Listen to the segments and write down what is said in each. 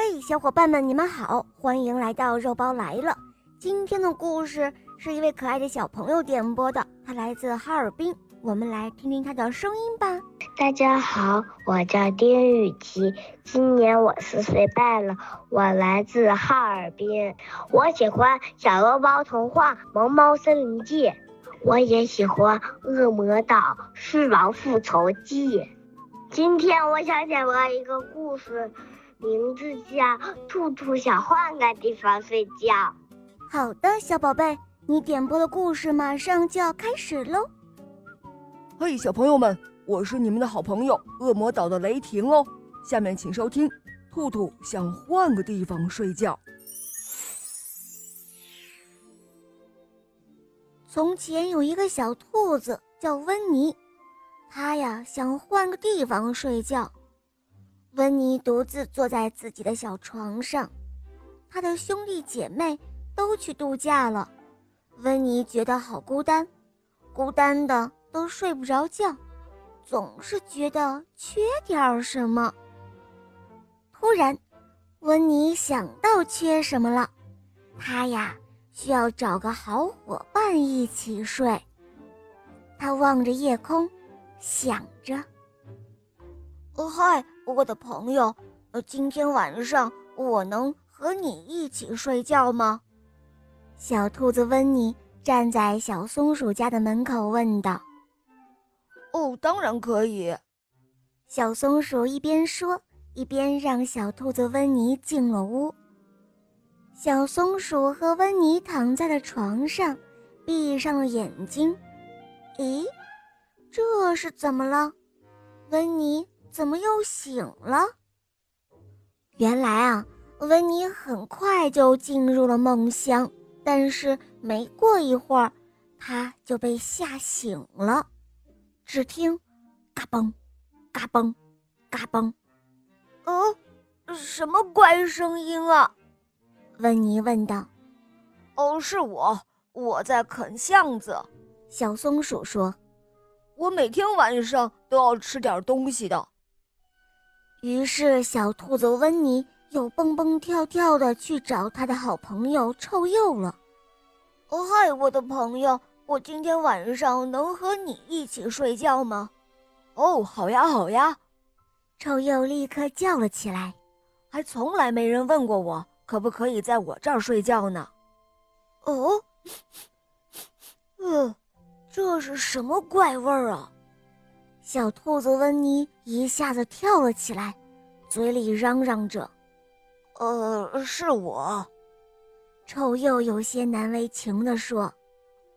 嘿，小伙伴们，你们好，欢迎来到肉包来了。今天的故事是一位可爱的小朋友点播的，他来自哈尔滨，我们来听听他的声音吧。大家好，我叫丁雨琪，今年我四岁半了，我来自哈尔滨，我喜欢《小肉包童话》《萌猫森林记》，我也喜欢《恶魔岛狮王复仇记》。今天我想讲播一个故事。名字叫《兔兔想换个地方睡觉》。好的，小宝贝，你点播的故事马上就要开始喽。嘿，小朋友们，我是你们的好朋友恶魔岛的雷霆哦。下面请收听《兔兔想换个地方睡觉》。从前有一个小兔子叫温妮，它呀想换个地方睡觉。温妮独自坐在自己的小床上，她的兄弟姐妹都去度假了，温妮觉得好孤单，孤单的都睡不着觉，总是觉得缺点什么。突然，温妮想到缺什么了，她呀需要找个好伙伴一起睡。她望着夜空，想着。哦嗨，我的朋友，呃，今天晚上我能和你一起睡觉吗？小兔子温妮站在小松鼠家的门口问道。哦，当然可以。小松鼠一边说，一边让小兔子温妮进了屋。小松鼠和温妮躺在了床上，闭上了眼睛。咦，这是怎么了，温妮？怎么又醒了？原来啊，温妮很快就进入了梦乡，但是没过一会儿，她就被吓醒了。只听“嘎嘣，嘎嘣，嘎嘣”，哦，什么怪声音啊？温妮问道。“哦，是我，我在啃橡子。”小松鼠说，“我每天晚上都要吃点东西的。”于是，小兔子温妮又蹦蹦跳跳的去找他的好朋友臭鼬了。哦嗨，我的朋友，我今天晚上能和你一起睡觉吗？哦，好呀，好呀！臭鼬立刻叫了起来。还从来没人问过我，可不可以在我这儿睡觉呢？哦，呃，这是什么怪味儿啊？小兔子温妮一下子跳了起来，嘴里嚷嚷着：“呃，是我。”臭鼬有些难为情地说：“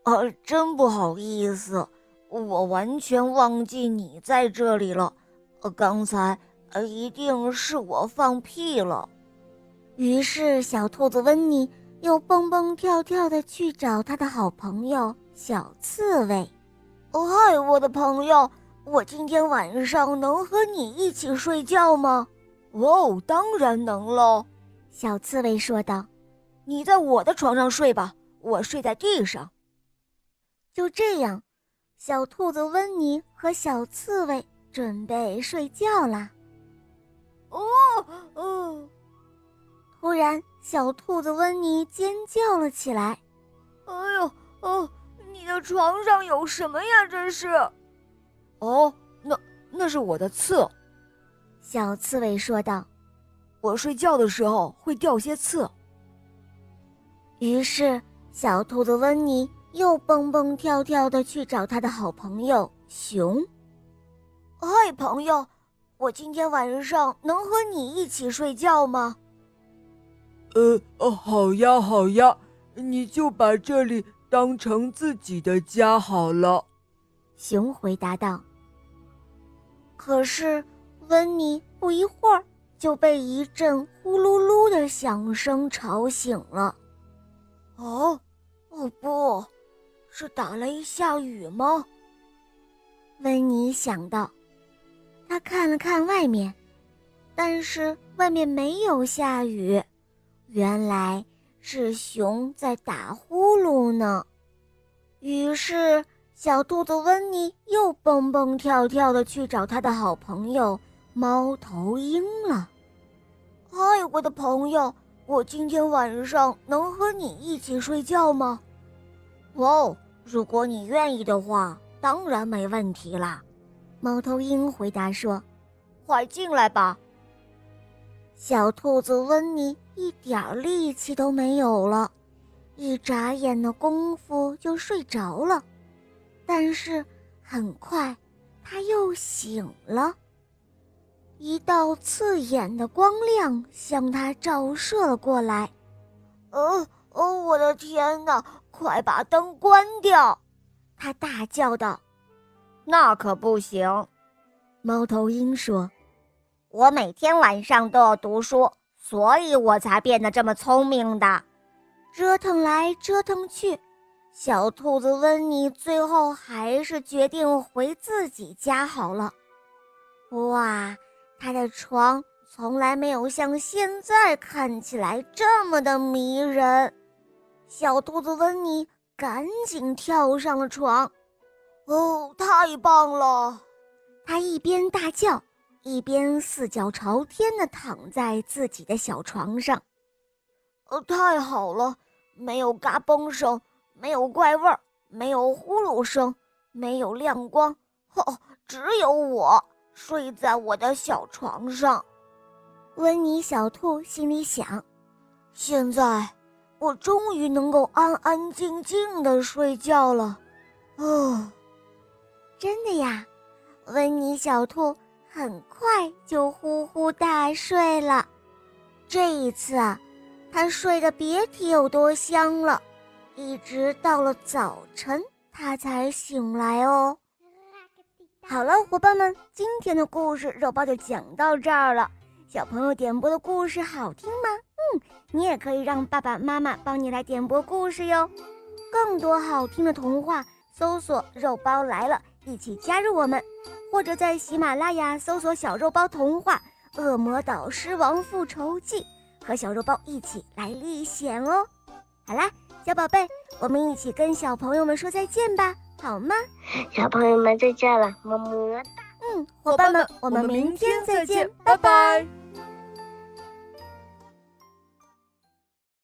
呃，真不好意思，我完全忘记你在这里了。呃，刚才呃，一定是我放屁了。”于是，小兔子温妮又蹦蹦跳跳地去找他的好朋友小刺猬。“哦嗨，我的朋友。”我今天晚上能和你一起睡觉吗？哦，当然能喽。小刺猬说道：“你在我的床上睡吧，我睡在地上。”就这样，小兔子温妮和小刺猬准备睡觉啦。哦哦！突然，小兔子温妮尖叫了起来：“哎呦哦！你的床上有什么呀？这是？”哦，那那是我的刺。小刺猬说道：“我睡觉的时候会掉些刺。”于是，小兔子温妮又蹦蹦跳跳的去找他的好朋友熊。“嗨，朋友，我今天晚上能和你一起睡觉吗？”“呃，哦，好呀，好呀，你就把这里当成自己的家好了。”熊回答道。可是，温妮不一会儿就被一阵呼噜噜的响声吵醒了。哦，哦不，是打雷下雨吗？温妮想到。他看了看外面，但是外面没有下雨，原来是熊在打呼噜呢。于是。小兔子温妮又蹦蹦跳跳的去找他的好朋友猫头鹰了。嗨，我的朋友，我今天晚上能和你一起睡觉吗？哦，如果你愿意的话，当然没问题啦。猫头鹰回答说：“快进来吧。”小兔子温妮一点力气都没有了，一眨眼的功夫就睡着了。但是很快，他又醒了。一道刺眼的光亮向他照射了过来。呃，哦，我的天哪！快把灯关掉！他大叫道。那可不行，猫头鹰说：“我每天晚上都要读书，所以我才变得这么聪明的。”折腾来折腾去，小兔子温妮最后还是决定回自己家好了。哇！他的床从来没有像现在看起来这么的迷人。小兔子温妮赶紧跳上了床。哦，太棒了！他一边大叫，一边四脚朝天地躺在自己的小床上。哦，太好了，没有嘎嘣声，没有怪味儿，没有呼噜声，没有亮光，哦，只有我。睡在我的小床上，温妮小兔心里想：“现在我终于能够安安静静的睡觉了。”哦，真的呀！温妮小兔很快就呼呼大睡了。这一次啊，它睡得别提有多香了，一直到了早晨，他才醒来哦。好了，伙伴们，今天的故事肉包就讲到这儿了。小朋友点播的故事好听吗？嗯，你也可以让爸爸妈妈帮你来点播故事哟。更多好听的童话，搜索“肉包来了”，一起加入我们，或者在喜马拉雅搜索“小肉包童话《恶魔岛狮王复仇记》”，和小肉包一起来历险哦。好啦，小宝贝，我们一起跟小朋友们说再见吧。好吗，小朋友们再见了，么么哒。嗯，伙伴们，我们明天再见，拜拜。